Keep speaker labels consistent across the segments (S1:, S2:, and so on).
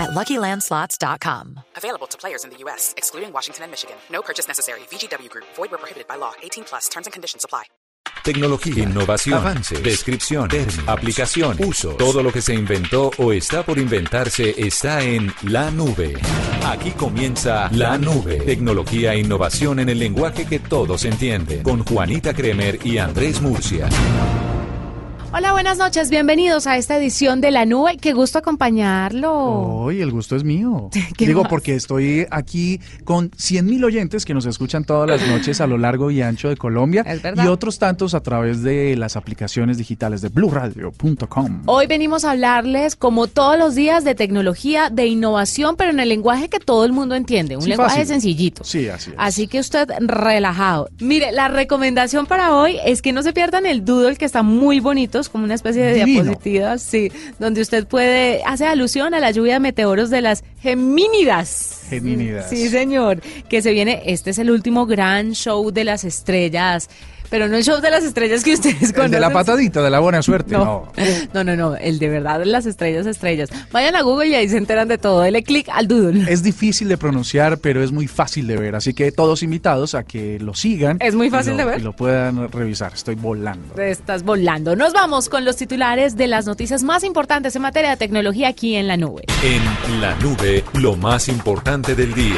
S1: at LuckyLandSlots.com.
S2: Available to players in the U.S., excluding Washington and Michigan. No purchase necessary. VGW Group. Void where prohibited by law. 18 plus. Terms and conditions apply.
S3: Tecnología, innovación, avances, descripción, términos, aplicación, uso. Todo lo que se inventó o está por inventarse está en la nube. Aquí comienza la nube. Tecnología e innovación en el lenguaje que todos entienden. Con Juanita Kremer y Andrés Murcia.
S4: Hola, buenas noches. Bienvenidos a esta edición de La Nube. Qué gusto acompañarlo.
S5: Hoy el gusto es mío.
S4: ¿Qué
S5: Digo,
S4: más?
S5: porque estoy aquí con 100 mil oyentes que nos escuchan todas las noches a lo largo y ancho de Colombia. Y otros tantos a través de las aplicaciones digitales de bluradio.com.
S4: Hoy venimos a hablarles, como todos los días, de tecnología, de innovación, pero en el lenguaje que todo el mundo entiende. Un
S5: Sí,
S4: lenguaje
S5: fácil.
S4: sencillito.
S5: Sí, así es.
S4: Así que usted relajado. Mire, la recomendación para hoy es que no se pierdan el doodle que está muy bonito, como una especie de
S5: Divino.
S4: diapositivas, sí, donde usted puede, hace alusión a la lluvia de meteoros de las Gemínidas.
S5: Gemínidas.
S4: Sí, señor, que se viene, este es el último gran show de las estrellas, pero no el show de las estrellas que ustedes
S5: El
S4: conocen.
S5: de la patadita, de la buena suerte.
S4: No, no, no, no, el de verdad, las estrellas, estrellas. Vayan a Google y ahí se enteran de todo. Dele clic al doodle.
S5: Es difícil de pronunciar, pero es muy fácil de ver. Así que todos invitados a que lo sigan.
S4: Es muy fácil
S5: lo-
S4: de ver.
S5: Y lo puedan revisar. Estoy volando.
S4: Te estás volando. Nos vamos con los titulares de las noticias más importantes en materia de tecnología aquí en la nube.
S3: En la nube, lo más importante del día.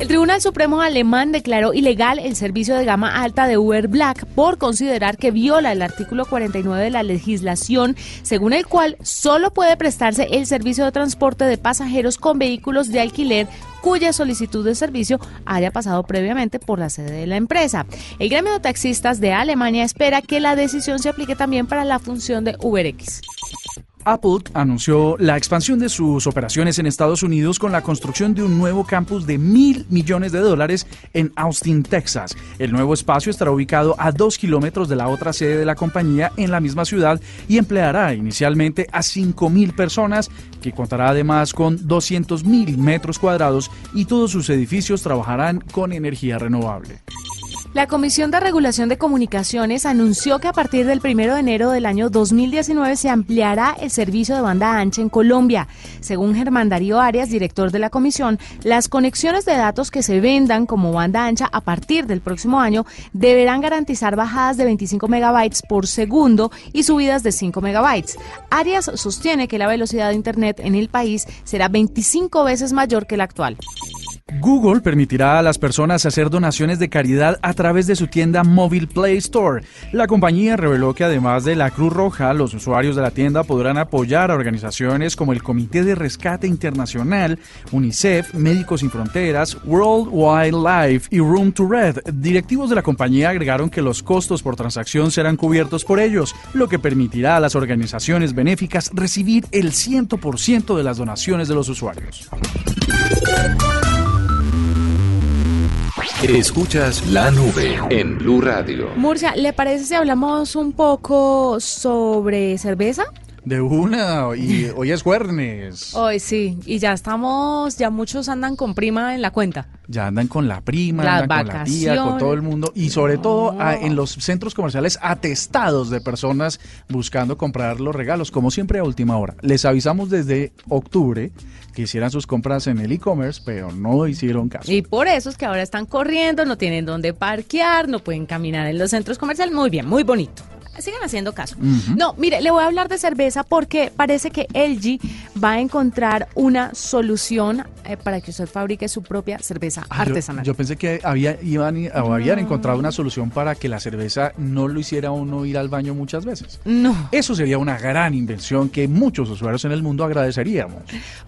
S4: El Tribunal Supremo alemán declaró ilegal el servicio de gama alta de Uber Black por considerar que viola el artículo 49 de la legislación, según el cual solo puede prestarse el servicio de transporte de pasajeros con vehículos de alquiler cuya solicitud de servicio haya pasado previamente por la sede de la empresa. El gremio de taxistas de Alemania espera que la decisión se aplique también para la función de UberX.
S5: Apple anunció la expansión de sus operaciones en Estados Unidos con la construcción de un nuevo campus de mil millones de dólares en Austin, Texas. El nuevo espacio estará ubicado a dos kilómetros de la otra sede de la compañía en la misma ciudad y empleará inicialmente a cinco mil personas, que contará además con 200 mil metros cuadrados y todos sus edificios trabajarán con energía renovable.
S4: La Comisión de Regulación de Comunicaciones anunció que a partir del 1 de enero del año 2019 se ampliará el servicio de banda ancha en Colombia. Según Germán Darío Arias, director de la comisión, las conexiones de datos que se vendan como banda ancha a partir del próximo año deberán garantizar bajadas de 25 megabytes por segundo y subidas de 5 megabytes. Arias sostiene que la velocidad de Internet en el país será 25 veces mayor que la actual.
S5: Google permitirá a las personas hacer donaciones de caridad a través de su tienda Mobile Play Store. La compañía reveló que además de la Cruz Roja, los usuarios de la tienda podrán apoyar a organizaciones como el Comité de Rescate Internacional, UNICEF, Médicos Sin Fronteras, World Wildlife y Room to Red. Directivos de la compañía agregaron que los costos por transacción serán cubiertos por ellos, lo que permitirá a las organizaciones benéficas recibir el 100% de las donaciones de los usuarios.
S3: Escuchas la nube en Blue Radio.
S4: Murcia, ¿le parece si hablamos un poco sobre cerveza?
S5: De una, y hoy es jueves.
S4: Hoy sí, y ya estamos, ya muchos andan con prima en la cuenta.
S5: Ya andan con la prima,
S4: Las
S5: andan con la tía, con todo el mundo. Y sobre todo a- en los centros comerciales atestados de personas buscando comprar los regalos, como siempre a última hora. Les avisamos desde octubre que hicieran sus compras en el e-commerce, pero no hicieron caso.
S4: Y por eso es que ahora están corriendo, no tienen dónde parquear, no pueden caminar en los centros comerciales. Muy bien, muy bonito. Sigan haciendo caso. No, mire, le voy a hablar de cerveza porque parece que LG va a encontrar una solución eh, para que usted fabrique su propia cerveza
S5: Ah,
S4: artesanal.
S5: Yo, pensé que había, iban, o habían encontrado una solución para que la cerveza no lo hiciera uno ir al baño muchas veces.
S4: no.
S5: Eso sería una gran invención que muchos usuarios en el mundo agradeceríamos.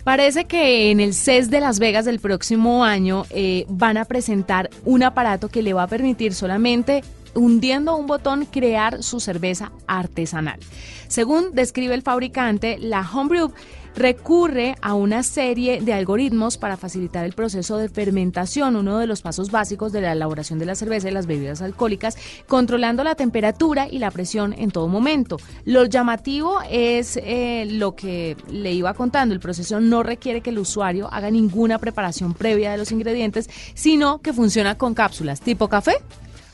S4: Parece que en el CES de Las Vegas del próximo año eh, van a presentar un aparato que le va a permitir solamente hundiendo un botón crear su cerveza artesanal. Según describe el fabricante, la Homebrew recurre a una serie de algoritmos para facilitar el proceso de fermentación, uno de los pasos básicos de la elaboración de la cerveza y las bebidas alcohólicas, controlando la temperatura y la presión en todo momento. Lo llamativo es eh, lo que le iba contando, el proceso no requiere que el usuario haga ninguna preparación previa de los ingredientes, sino que funciona con cápsulas tipo café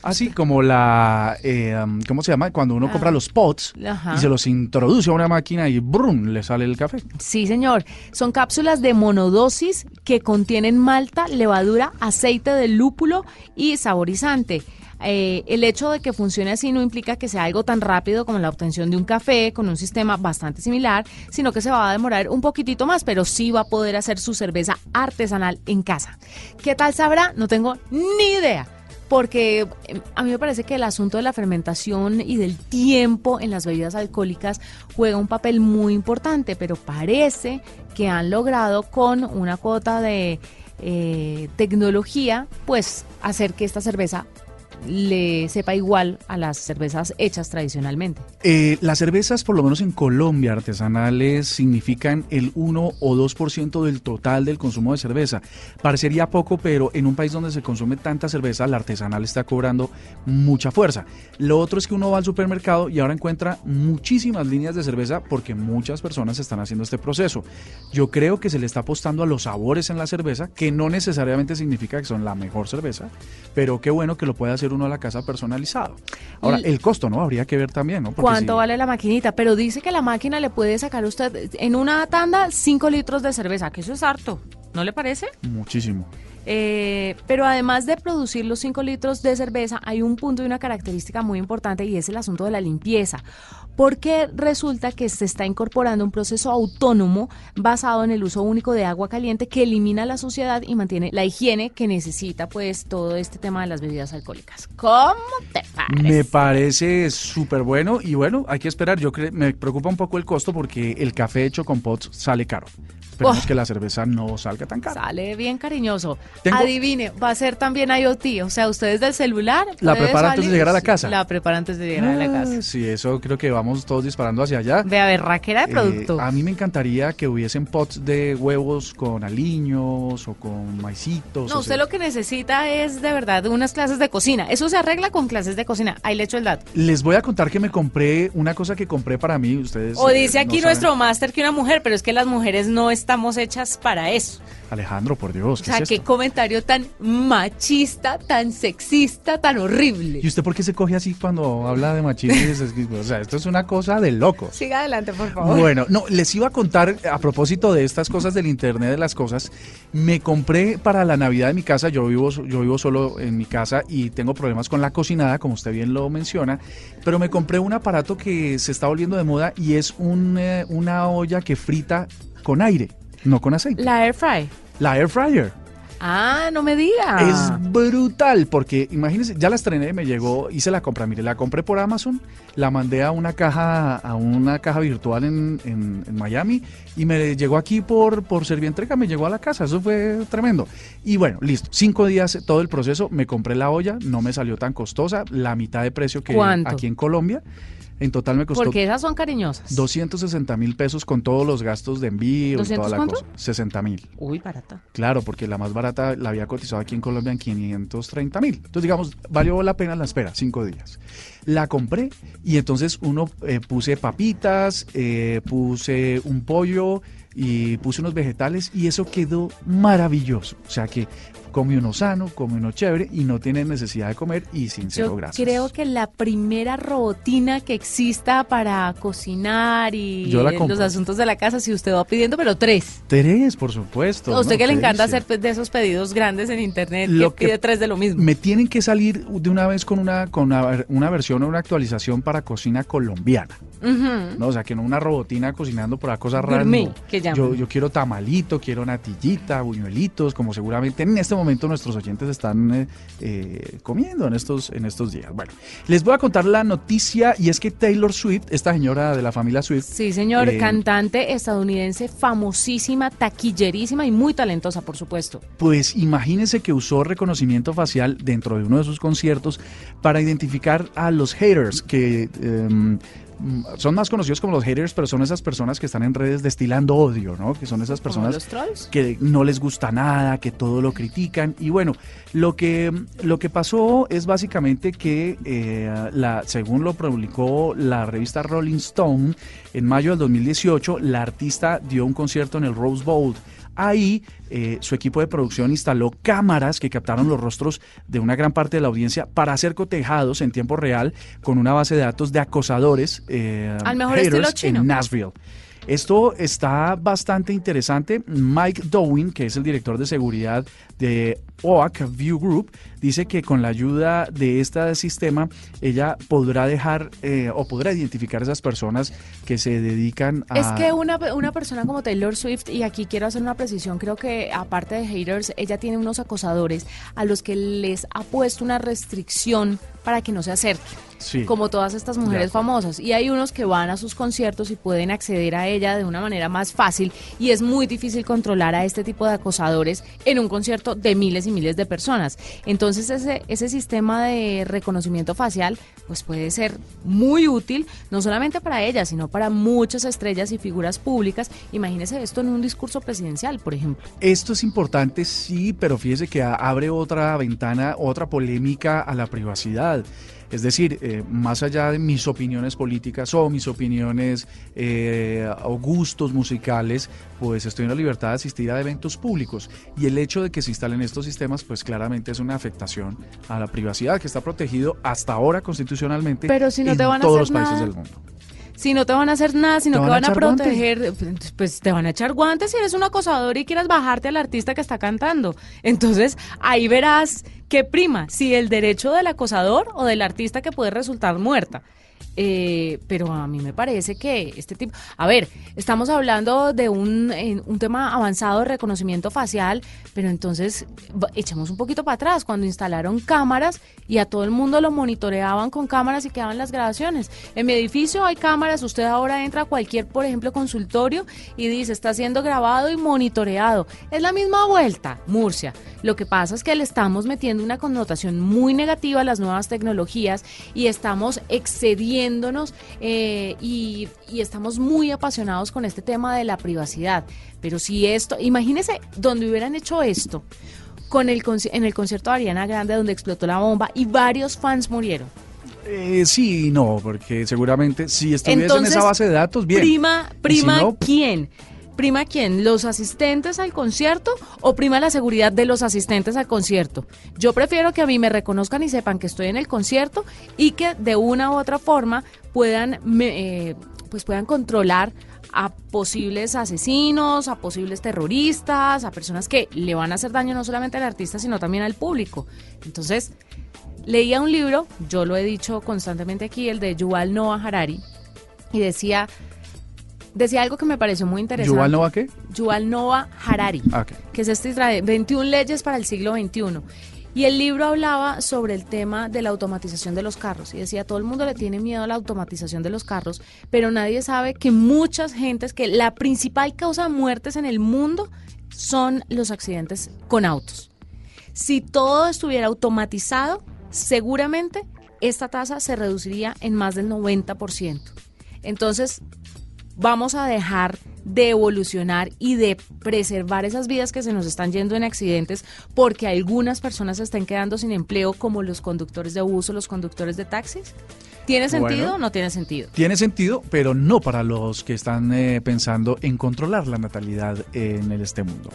S5: Así como la, eh, ¿cómo se llama? Cuando uno compra ah. los pots y se los introduce a una máquina y ¡brum! le sale el café.
S4: Sí, señor. Son cápsulas de monodosis que contienen malta, levadura, aceite de lúpulo y saborizante. Eh, el hecho de que funcione así no implica que sea algo tan rápido como la obtención de un café con un sistema bastante similar, sino que se va a demorar un poquitito más, pero sí va a poder hacer su cerveza artesanal en casa. ¿Qué tal sabrá? No tengo ni idea porque em, a mí me parece que el asunto de la fermentación y del tiempo en las bebidas alcohólicas juega un papel muy importante, pero parece que han logrado con una cuota de eh, tecnología, pues hacer que esta cerveza le sepa igual a las cervezas hechas tradicionalmente.
S5: Eh, las cervezas, por lo menos en Colombia, artesanales, significan el 1 o 2% del total del consumo de cerveza. Parecería poco, pero en un país donde se consume tanta cerveza, la artesanal está cobrando mucha fuerza. Lo otro es que uno va al supermercado y ahora encuentra muchísimas líneas de cerveza porque muchas personas están haciendo este proceso. Yo creo que se le está apostando a los sabores en la cerveza, que no necesariamente significa que son la mejor cerveza, pero qué bueno que lo pueda hacer uno a la casa personalizado. Ahora, el costo, ¿no? Habría que ver también, ¿no?
S4: ¿Cuánto vale la maquinita? Pero dice que la máquina le puede sacar usted en una tanda 5 litros de cerveza, que eso es harto, ¿no le parece?
S5: Muchísimo.
S4: Eh, pero además de producir los 5 litros de cerveza, hay un punto y una característica muy importante y es el asunto de la limpieza porque resulta que se está incorporando un proceso autónomo basado en el uso único de agua caliente que elimina la suciedad y mantiene la higiene que necesita pues todo este tema de las bebidas alcohólicas. ¿Cómo te parece?
S5: Me parece súper bueno y bueno, hay que esperar. Yo me preocupa un poco el costo porque el café hecho con pots sale caro. Esperemos que la cerveza no salga tan cara.
S4: Sale bien cariñoso. Adivine, va a ser también IoT. O sea, ustedes del celular.
S5: La prepara antes de llegar a la casa.
S4: La prepara antes de llegar a la casa.
S5: Sí, eso creo que vamos todos disparando hacia allá.
S4: Ve a ver, raquera de eh, producto.
S5: a mí me encantaría que hubiesen pots de huevos con aliños o con maicitos.
S4: No, usted lo que necesita es de verdad unas clases de cocina. Eso se arregla con clases de cocina. Ahí le echo el dato.
S5: Les voy a contar que me compré una cosa que compré para mí. Ustedes.
S4: O dice eh, aquí nuestro máster que una mujer, pero es que las mujeres no estamos hechas para eso.
S5: Alejandro, por Dios.
S4: ¿qué o sea, qué comentario tan machista, tan sexista, tan horrible.
S5: ¿Y usted por qué se coge así cuando habla de machismo? o sea, esto es una cosa de loco.
S4: Siga adelante, por favor.
S5: Bueno, no, les iba a contar a propósito de estas cosas del Internet de las cosas. Me compré para la Navidad de mi casa, yo vivo, yo vivo solo en mi casa y tengo problemas con la cocinada, como usted bien lo menciona, pero me compré un aparato que se está volviendo de moda y es un, eh, una olla que frita con aire, no con aceite.
S4: La air fry.
S5: La air fryer.
S4: Ah, no me diga.
S5: Es brutal, porque imagínense, ya la estrené, me llegó, hice la compra, mire, la compré por Amazon, la mandé a una caja, a una caja virtual en, en, Miami y me llegó aquí por, por Servientrega, me llegó a la casa, eso fue tremendo. Y bueno, listo, cinco días todo el proceso, me compré la olla, no me salió tan costosa, la mitad de precio que aquí en Colombia. En total me costó.
S4: Porque esas son cariñosas.
S5: 260 mil pesos con todos los gastos de envío y toda la cuánto? cosa. 60 mil.
S4: Uy, barata.
S5: Claro, porque la más barata la había cotizado aquí en Colombia en 530 mil. Entonces, digamos, valió la pena la espera, cinco días. La compré y entonces uno eh, puse papitas, eh, puse un pollo y puse unos vegetales y eso quedó maravilloso. O sea que come uno sano, come uno chévere y no tiene necesidad de comer y sin cero grasas.
S4: Creo que la primera robotina que exista para cocinar y los asuntos de la casa, si usted va pidiendo, pero tres.
S5: Tres, por supuesto.
S4: A usted que le encanta hacer de esos pedidos grandes en internet, lo que pide tres de lo mismo.
S5: Me tienen que salir de una vez con una, con una, versión o una actualización para cocina colombiana. ¿no? O sea, que no una robotina cocinando por la cosa rara. yo, yo quiero tamalito, quiero natillita, buñuelitos, como seguramente en este momento momento nuestros oyentes están eh, eh, comiendo en estos, en estos días. Bueno, les voy a contar la noticia y es que Taylor Swift, esta señora de la familia Swift.
S4: Sí, señor, eh, cantante estadounidense famosísima, taquillerísima y muy talentosa, por supuesto.
S5: Pues imagínense que usó reconocimiento facial dentro de uno de sus conciertos para identificar a los haters que... Mm, son más conocidos como los haters, pero son esas personas que están en redes destilando odio, ¿no? Que son esas personas
S4: los trolls?
S5: que no les gusta nada, que todo lo critican. Y bueno, lo que, lo que pasó es básicamente que, eh, la, según lo publicó la revista Rolling Stone, en mayo del 2018, la artista dio un concierto en el Rose Bowl Ahí eh, su equipo de producción instaló cámaras que captaron los rostros de una gran parte de la audiencia para ser cotejados en tiempo real con una base de datos de acosadores
S4: eh, Al mejor estilo chino.
S5: en Nashville. Esto está bastante interesante. Mike Dowin, que es el director de seguridad de OAK View Group, dice que con la ayuda de este sistema ella podrá dejar eh, o podrá identificar a esas personas que se dedican a...
S4: Es que una, una persona como Taylor Swift, y aquí quiero hacer una precisión, creo que aparte de haters, ella tiene unos acosadores a los que les ha puesto una restricción para que no se acerquen. como todas estas mujeres famosas. Y hay unos que van a sus conciertos y pueden acceder a ella de una manera más fácil y es muy difícil controlar a este tipo de acosadores en un concierto de miles y miles de personas. Entonces ese, ese sistema de reconocimiento facial pues puede ser muy útil, no solamente para ella, sino para muchas estrellas y figuras públicas. Imagínese esto en un discurso presidencial, por ejemplo.
S5: Esto es importante, sí, pero fíjese que abre otra ventana, otra polémica a la privacidad. Es decir, eh, más allá de mis opiniones políticas o mis opiniones eh, o gustos musicales, pues estoy en la libertad de asistir a eventos públicos. Y el hecho de que se instalen estos sistemas, pues claramente es una afectación a la privacidad que está protegido hasta ahora constitucionalmente
S4: Pero si no
S5: en
S4: te van a
S5: todos
S4: hacer
S5: los países
S4: nada.
S5: del mundo
S4: si no te van a hacer nada, sino
S5: ¿Te
S4: que
S5: van
S4: van
S5: a guantes?
S4: proteger, pues te van a echar guantes si eres un acosador y quieras bajarte al artista que está cantando. Entonces, ahí verás qué prima, si el derecho del acosador o del artista que puede resultar muerta. Eh, pero a mí me parece que este tipo, a ver, estamos hablando de un, en un tema avanzado de reconocimiento facial, pero entonces echemos un poquito para atrás, cuando instalaron cámaras y a todo el mundo lo monitoreaban con cámaras y quedaban las grabaciones. En mi edificio hay cámaras, usted ahora entra a cualquier, por ejemplo, consultorio y dice, está siendo grabado y monitoreado. Es la misma vuelta, Murcia. Lo que pasa es que le estamos metiendo una connotación muy negativa a las nuevas tecnologías y estamos eh, y, y estamos muy apasionados con este tema de la privacidad. Pero si esto, imagínese donde hubieran hecho esto con el en el concierto de Ariana Grande donde explotó la bomba y varios fans murieron.
S5: Eh, sí no, porque seguramente si estuviese en
S4: Entonces,
S5: esa base de datos, bien.
S4: Prima,
S5: si
S4: prima,
S5: no,
S4: ¿quién? ¿Prima quién? ¿Los asistentes al concierto o prima la seguridad de los asistentes al concierto? Yo prefiero que a mí me reconozcan y sepan que estoy en el concierto y que de una u otra forma puedan, eh, pues puedan controlar a posibles asesinos, a posibles terroristas, a personas que le van a hacer daño no solamente al artista, sino también al público. Entonces, leía un libro, yo lo he dicho constantemente aquí, el de Yuval Noah Harari, y decía, decía algo que me pareció muy interesante.
S5: ¿Yuval Noah qué?
S4: Yuval Noah Harari,
S5: Ah, ok.
S4: que es este Israel, 21 leyes para el siglo XXI. Y el libro hablaba sobre el tema de la automatización de los carros. Y decía, todo el mundo le tiene miedo a la automatización de los carros, pero nadie sabe que muchas gentes, que la principal causa de muertes en el mundo son los accidentes con autos. Si todo estuviera automatizado, seguramente esta tasa se reduciría en más del 90%. Entonces, vamos a dejar de evolucionar y de preservar esas vidas que se nos están yendo en accidentes porque algunas personas se están quedando sin empleo como los conductores de bus o los conductores de taxis? ¿Tiene sentido
S5: Bueno.
S4: o no tiene sentido?
S5: Tiene sentido, pero no para los que están eh, pensando en controlar la natalidad en este mundo.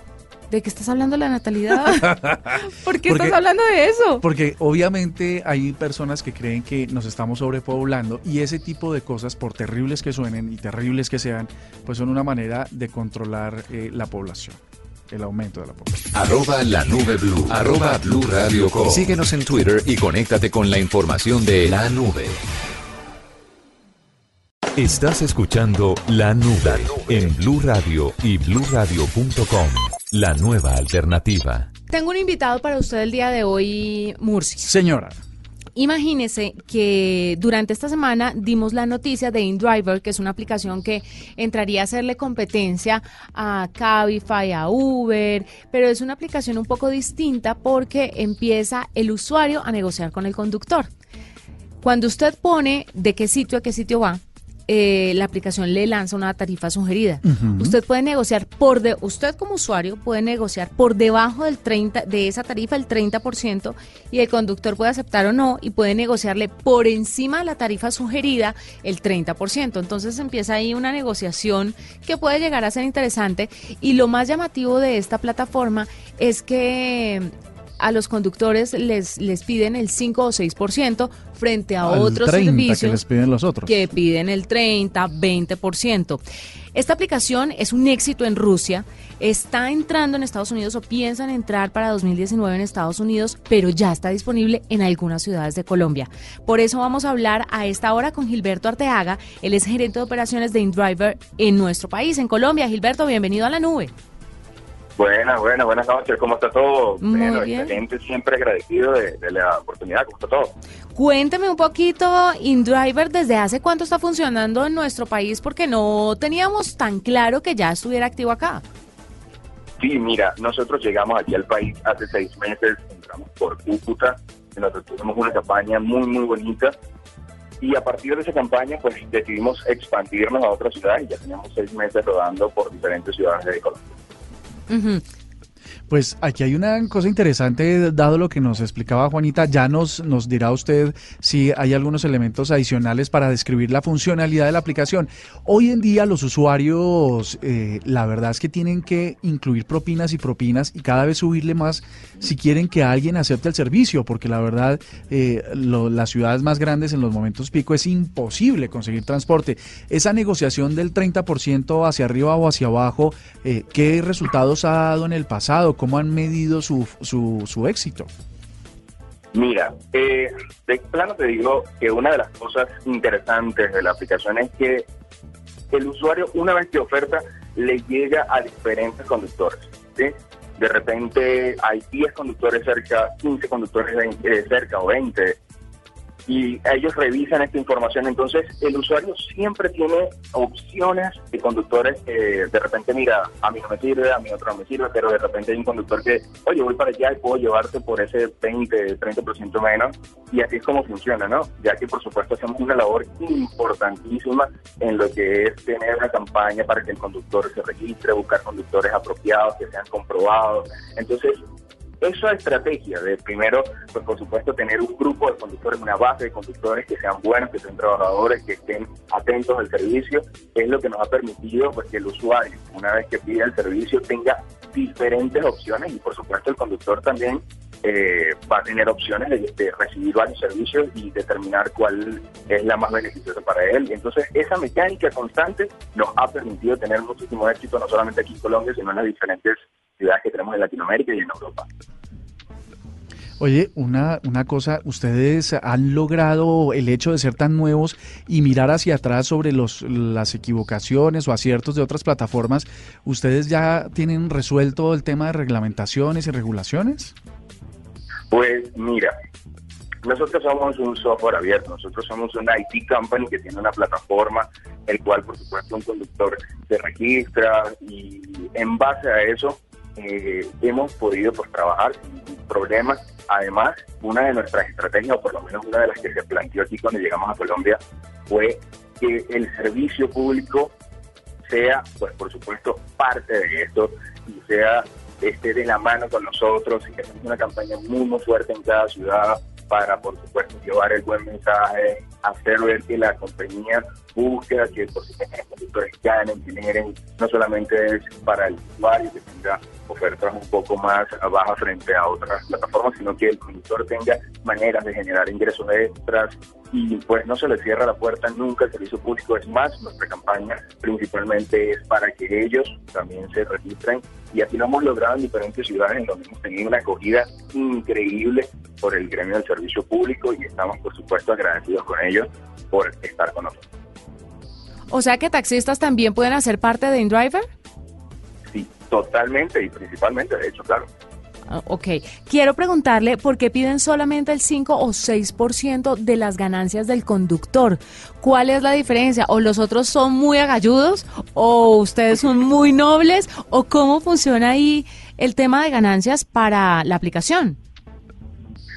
S4: ¿De qué estás hablando la natalidad? ¿Por qué
S5: Porque-
S4: estás hablando de eso?
S5: Porque obviamente hay personas que creen que nos estamos sobrepoblando y ese tipo de cosas, por terribles que suenen y terribles que sean, pues son una manera de controlar eh, la población, el aumento de la población.
S3: Arroba la nube blue. Arroba blue radio com. Síguenos en Twitter y conéctate con la información de la nube. Estás escuchando La Nube en Blue Radio y bluradio.com. La nueva alternativa.
S4: Tengo un invitado para usted el día de hoy, Murcia.
S5: Señora,
S4: Imagínese que durante esta semana dimos la noticia de InDriver, que es una aplicación que entraría a hacerle competencia a Cabify, a Uber, pero es una aplicación un poco distinta porque empieza el usuario a negociar con el conductor. Cuando usted pone de qué sitio a qué sitio va, eh, la aplicación le lanza una tarifa sugerida. Usted puede negociar por de, usted como usuario puede negociar por debajo del 30 de esa tarifa el 30% y el conductor puede aceptar o no y puede negociarle por encima de la tarifa sugerida el 30%. Entonces empieza ahí una negociación que puede llegar a ser interesante y lo más llamativo de esta plataforma es que a los conductores les, les piden el 5 o 6% frente a otros servicios
S5: que les piden los otros.
S4: Que piden el 30, 20%. Esta aplicación es un éxito en Rusia, está entrando en Estados Unidos o piensan entrar para 2019 en Estados Unidos, pero ya está disponible en algunas ciudades de Colombia. Por eso vamos a hablar a esta hora con Gilberto Arteaga, él es gerente de operaciones de InDriver en nuestro país, en Colombia. Gilberto, bienvenido a la nube.
S6: Buenas, buenas, buenas noches. ¿Cómo está todo? Muy bueno, bien. excelente, siempre agradecido de, la oportunidad. ¿Cómo está todo?
S4: Cuénteme un poquito, InDriver, ¿desde hace cuánto está funcionando en nuestro país? Porque no teníamos tan claro que ya estuviera activo acá.
S6: Sí, mira, nosotros llegamos aquí al país hace seis meses, entramos por Cúcuta, nosotros tuvimos una campaña muy, muy bonita y a partir de esa campaña pues decidimos expandirnos a otras ciudades y ya teníamos seis meses rodando por diferentes ciudades de Colombia. Mm-hmm.
S5: Pues aquí hay una cosa interesante, dado lo que nos explicaba Juanita, ya nos, nos dirá usted si hay algunos elementos adicionales para describir la funcionalidad de la aplicación. Hoy en día los usuarios, eh, la verdad es que tienen que incluir propinas y propinas y cada vez subirle más si quieren que alguien acepte el servicio, porque la verdad eh, las ciudades más grandes en los momentos pico es imposible conseguir transporte. Esa negociación del 30% hacia arriba o hacia abajo, eh, ¿qué resultados ha dado en el pasado? ¿Cómo han medido su, su, su éxito?
S6: Mira, eh, de plano te digo que una de las cosas interesantes de la aplicación es que el usuario, una vez que oferta, le llega a diferentes conductores. De repente hay 10 conductores cerca, 15 conductores eh, cerca o 20 y ellos revisan esta información. Entonces, el usuario siempre tiene opciones de conductores que de repente, mira, a mí no me sirve, a mí otro no me sirve, pero de repente hay un conductor que, oye, voy para allá y puedo llevarte por ese 20, 30% menos. Y así es como funciona, ¿no? Ya que, por supuesto, hacemos una labor importantísima en lo que es tener una campaña para que el conductor se registre, buscar conductores apropiados, que sean comprobados. Entonces, esa estrategia de primero, pues por supuesto, tener un grupo de conductores, una base de conductores que sean buenos, que sean trabajadores, que estén atentos al servicio, es lo que nos ha permitido pues, que el usuario, una vez que pide el servicio, tenga diferentes opciones y por supuesto el conductor también eh, va a tener opciones de, recibir varios servicios y determinar cuál es la más beneficiosa para él. Entonces, esa mecánica constante nos ha permitido tener muchísimo éxito, no solamente aquí en Colombia, sino en las diferentes ciudades que tenemos en Latinoamérica y en Europa.
S5: Oye, una, una cosa, ustedes han logrado el hecho de ser tan nuevos y mirar hacia atrás sobre los, las equivocaciones o aciertos de otras plataformas, ¿ustedes ya tienen resuelto el tema de reglamentaciones y regulaciones?
S6: Pues mira, nosotros somos un software abierto, nosotros somos una IT company que tiene una plataforma, el cual por supuesto un conductor se registra y en base a eso eh, hemos podido pues, trabajar sin problemas. Además, una de nuestras estrategias, o por lo menos una de las que se planteó aquí cuando llegamos a Colombia, fue que el servicio público sea, pues por supuesto, parte de esto y sea esté de la mano con nosotros y que hacemos una campaña muy, muy fuerte en cada ciudad para, por supuesto, llevar el buen mensaje, hacer ver que la compañía busca que por supuesto los conductores ganen, generen, no solamente es para el usuario que tenga ofertas un poco más bajas frente a otras plataformas, sino que el conductor tenga maneras de generar ingresos extras y pues no se le cierra la puerta nunca al servicio público. Es más, nuestra campaña principalmente es para que ellos también se registren y así lo hemos logrado en diferentes ciudades en donde hemos tenido una acogida increíble por el gremio del servicio público y estamos por supuesto agradecidos con ellos por estar con nosotros.
S4: O sea que taxistas también pueden hacer parte de InDriver?
S6: Totalmente y principalmente, de hecho, claro.
S4: Ah, ok, quiero preguntarle por qué piden solamente el 5 o 6% de las ganancias del conductor. ¿Cuál es la diferencia? ¿O los otros son muy agalludos? ¿O ustedes son muy nobles? ¿O cómo funciona ahí el tema de ganancias para la aplicación?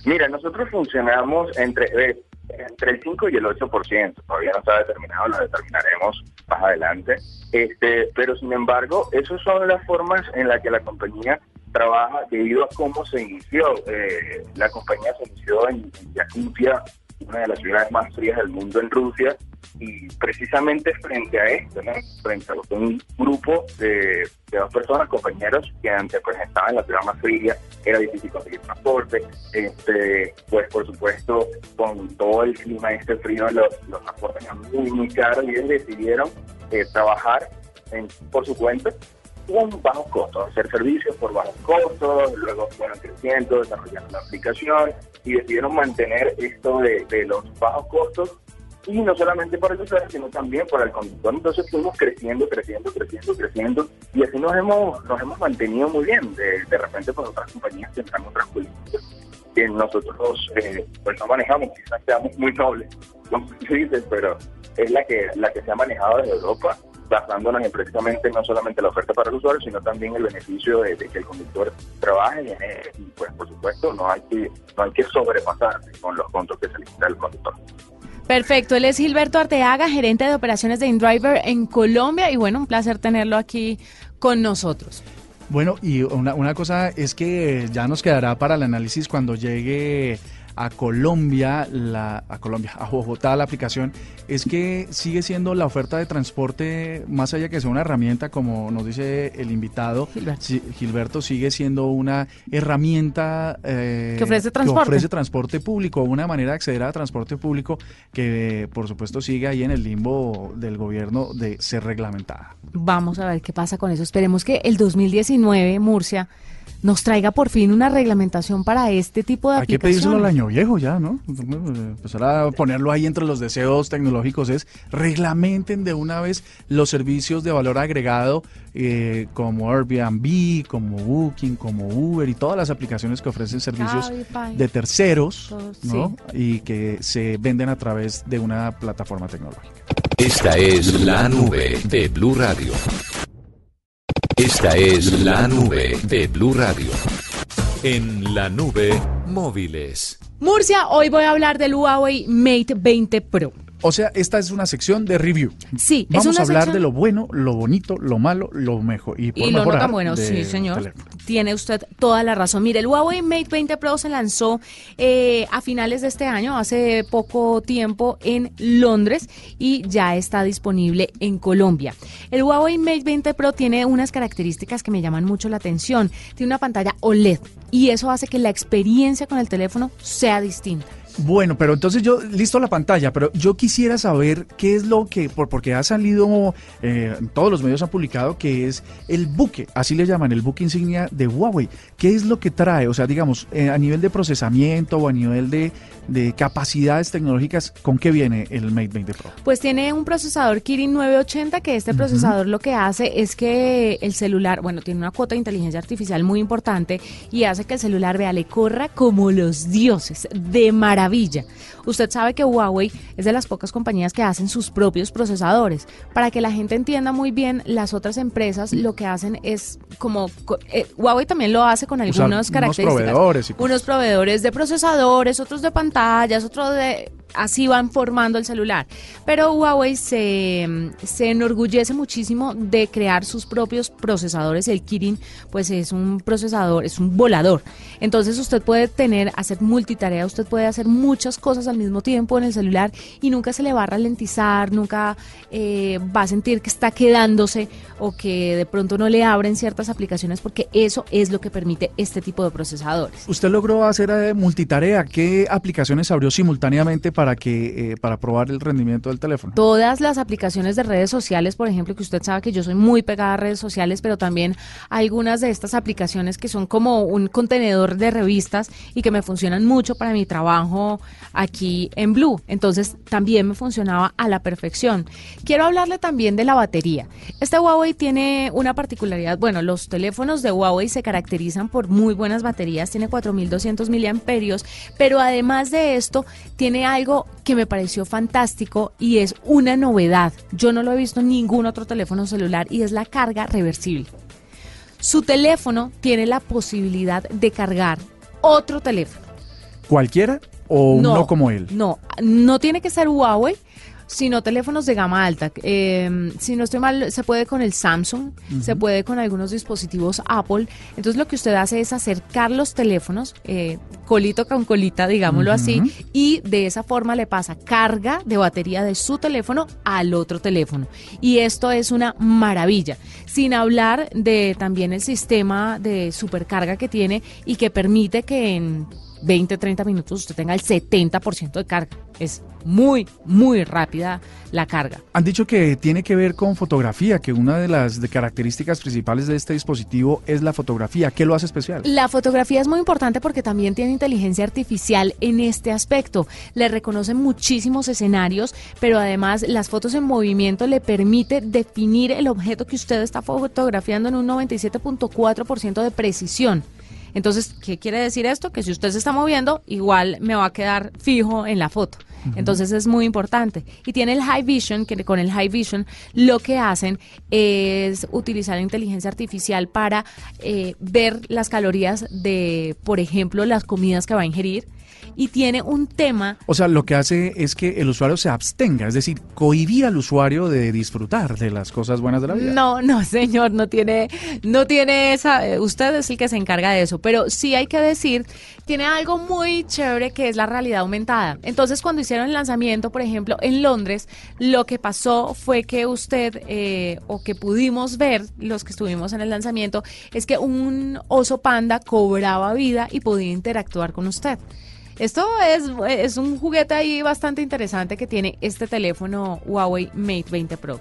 S6: Mira, nosotros funcionamos entre... Eh, entre el 5 y el 8%, todavía no está determinado, lo determinaremos más adelante. Este, pero sin embargo, esas son las formas en las que la compañía trabaja debido a cómo se inició. Eh, la compañía se inició en, Yakutia, una de las ciudades más frías del mundo en Rusia, y precisamente frente a esto, frente a un grupo de, dos personas, compañeros, que antes pues estaban en la ciudad más fría, era difícil conseguir transporte, este, pues por supuesto con todo el clima este frío los, los transportes eran muy muy caros y ellos decidieron eh, trabajar en, por su cuenta con bajos costos, hacer servicios por bajos costos, luego fueron creciendo, desarrollando la aplicación y decidieron mantener esto de, de los bajos costos y no solamente para el usuario, sino también para el conductor. Entonces fuimos creciendo, creciendo, creciendo, creciendo y así nos hemos nos hemos mantenido muy bien. De, repente, por otras compañías tendrán otras políticas que nosotros eh, pues no manejamos, quizás seamos muy nobles, como se dice, pero es la que la que se ha manejado desde Europa basándonos en precisamente no solamente la oferta para el usuario, sino también el beneficio de, que el conductor trabaje y, pues por supuesto no hay que no hay que sobrepasar con los puntos que se necesita el conductor.
S4: Perfecto, él es Gilberto Arteaga, gerente de operaciones de InDriver en Colombia y bueno, un placer tenerlo aquí con nosotros.
S5: Bueno, y una, una cosa es que ya nos quedará para el análisis cuando llegue a Colombia, la, a Colombia, a Bogotá la aplicación, es que sigue siendo la oferta de transporte, más allá que sea una herramienta, como nos dice el invitado, Gilberto, sigue siendo una herramienta
S4: eh, que, ofrece transporte.
S5: ofrece transporte público, una manera de acceder a transporte público que por supuesto sigue ahí en el limbo del gobierno de ser reglamentada.
S4: Vamos a ver qué pasa con eso. Esperemos que el 2019, Murcia, nos traiga por fin una reglamentación para este tipo de
S5: Hay
S4: aplicaciones.
S5: Hay que pedírselo al año viejo ya, ¿no? Empezar a ponerlo ahí entre los deseos tecnológicos es reglamenten de una vez los servicios de valor agregado eh, como Airbnb, como Booking, como Uber y todas las aplicaciones que ofrecen servicios de terceros, ¿no? Y que se venden a través de una plataforma tecnológica.
S3: Esta es la nube de Blue Radio. Esta es la nube de Blue Radio. En la nube, móviles.
S4: Murcia, hoy voy a hablar del Huawei Mate 20 Pro.
S5: O sea, esta es una sección de review.
S4: Sí,
S5: Vamos a hablar de lo bueno, lo bonito, lo malo, lo mejor. Y, por
S4: lo no tan bueno, sí, señor. Tiene usted toda la razón. Mire, el Huawei Mate 20 Pro se lanzó eh, a finales de este año, hace poco tiempo, en Londres y ya está disponible en Colombia. El Huawei Mate 20 Pro tiene unas características que me llaman mucho la atención. Tiene una pantalla OLED y eso hace que la experiencia con el teléfono sea distinta.
S5: Bueno, pero entonces yo, listo la pantalla, pero yo quisiera saber qué es lo que, por, porque ha salido, eh, todos los medios han publicado que es el buque, así le llaman, el buque insignia de Huawei. ¿Qué es lo que trae? O sea, digamos, eh, a nivel de procesamiento o a nivel de, de capacidades tecnológicas, ¿con qué viene el Mate 20 Pro?
S4: Pues tiene un procesador Kirin 980, que este procesador lo que hace es que el celular, bueno, tiene una cuota de inteligencia artificial muy importante y hace que el celular, vea, le corra como los dioses, de maravilla. Usted sabe que Huawei es de las pocas compañías que hacen sus propios procesadores. Para que la gente entienda muy bien, las otras empresas lo que hacen es como... Eh, Huawei también lo hace con algunas características.
S5: Unos proveedores.
S4: unos proveedores de procesadores, otros de pantallas, otros de así van formando el celular. Pero Huawei se, se, enorgullece muchísimo de crear sus propios procesadores. El Kirin, pues es un procesador, es un volador. Entonces usted puede tener, hacer multitarea, usted puede hacer muchas cosas al mismo tiempo en el celular y nunca se le va a ralentizar, nunca eh, va a sentir que está quedándose o que de pronto no le abren ciertas aplicaciones porque eso es lo que permite este tipo de procesadores.
S5: ¿Usted logró hacer eh, multitarea? ¿Qué aplicaciones abrió simultáneamente para que eh, para probar el rendimiento del teléfono?
S4: Todas las aplicaciones de redes sociales, por ejemplo, que usted sabe que yo soy muy pegada a redes sociales, pero también algunas de estas aplicaciones que son como un contenedor de revistas y que me funcionan mucho para mi trabajo aquí en Blue. Entonces, también me funcionaba a la perfección. Quiero hablarle también de la batería. Este Huawei tiene una particularidad, bueno, los teléfonos de Huawei se caracterizan por muy buenas baterías, tiene 4200 miliamperios, pero además de esto tiene algo que me pareció fantástico y es una novedad. Yo no lo he visto en ningún otro teléfono celular y es la carga reversible. Su teléfono tiene la posibilidad de cargar otro teléfono.
S5: ¿Cualquiera? o no, como él?
S4: No, no tiene que ser Huawei sino teléfonos de gama alta. Eh, si no estoy mal, se puede con el Samsung, se puede con algunos dispositivos Apple. Entonces lo que usted hace es acercar los teléfonos, eh, colito con colita, digámoslo así, y de esa forma le pasa carga de batería de su teléfono al otro teléfono. Y esto es una maravilla. Sin hablar de también el sistema de supercarga que tiene y que permite que en 20, 30 minutos usted tenga el 70% de carga. Es muy, muy rápida la carga.
S5: Han dicho que tiene que ver con fotografía, que una de las características principales de este dispositivo es la fotografía. ¿Qué lo hace especial?
S4: La fotografía es muy importante porque también tiene inteligencia artificial en este aspecto. Le reconoce muchísimos escenarios, pero además las fotos en movimiento le permite definir el objeto que usted está fotografiando en un 97.4% de precisión. Entonces, ¿qué quiere decir esto? Que si usted se está moviendo, igual me va a quedar fijo en la foto. Entonces es muy importante. Y tiene el High Vision, que con el High Vision lo que hacen es utilizar la inteligencia artificial para eh, ver las calorías de, por ejemplo, las comidas que va a ingerir y tiene un tema.
S5: O sea, lo que hace es que el usuario se abstenga, es decir, cohibir al usuario de disfrutar de las cosas buenas de la vida.
S4: No, no, señor, no tiene, no tiene esa. Eh, usted es el que se encarga de eso, pero sí hay que decir, tiene algo muy chévere que es la realidad aumentada. Entonces, cuando hicieron el lanzamiento, por ejemplo, en Londres, lo que pasó fue que usted eh, o que pudimos ver los que estuvimos en el lanzamiento es que un oso panda cobraba vida y podía interactuar con usted. Esto es, es un juguete ahí bastante interesante que tiene este teléfono Huawei Mate 20 Pro.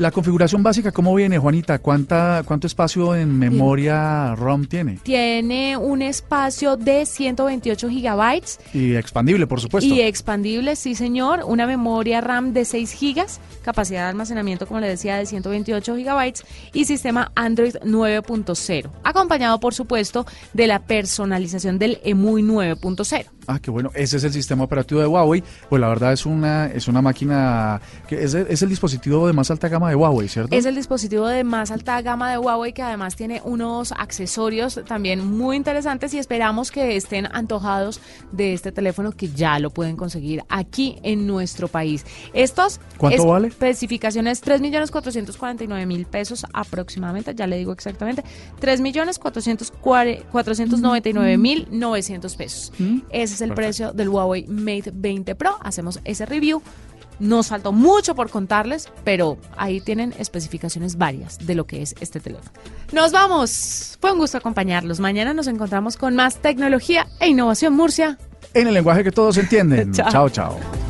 S5: La configuración básica, ¿cómo viene, Juanita? ¿Cuánta, ¿Cuánto espacio en memoria ROM tiene?
S4: Tiene un espacio de 128 gigabytes.
S5: Y expandible, por supuesto.
S4: Y expandible, sí, señor. Una memoria RAM de 6 gigas, capacidad de almacenamiento, como le decía, de 128 gigabytes y sistema Android 9.0. Acompañado, por supuesto, de la personalización del EMUI 9.0.
S5: Ah, qué bueno. Ese es el sistema operativo de Huawei. Pues la verdad es una, es una máquina que es, es el dispositivo de más alta gama de Huawei, ¿cierto?
S4: Es el dispositivo de más alta gama de Huawei que además tiene unos accesorios también muy interesantes y esperamos que estén antojados de este teléfono que ya lo pueden conseguir aquí en nuestro país. Estos
S5: ¿Cuánto vale?
S4: Especificaciones 3.449.000 pesos aproximadamente, ya le digo exactamente, 3.499.900 pesos. Mm. Ese es el precio del Huawei Mate 20 Pro. Hacemos ese review nos faltó mucho por contarles, pero ahí tienen especificaciones varias de lo que es este teléfono. Nos vamos. Fue un gusto acompañarlos. Mañana nos encontramos con más tecnología e innovación Murcia.
S5: En el lenguaje que todos entienden. chao, chao.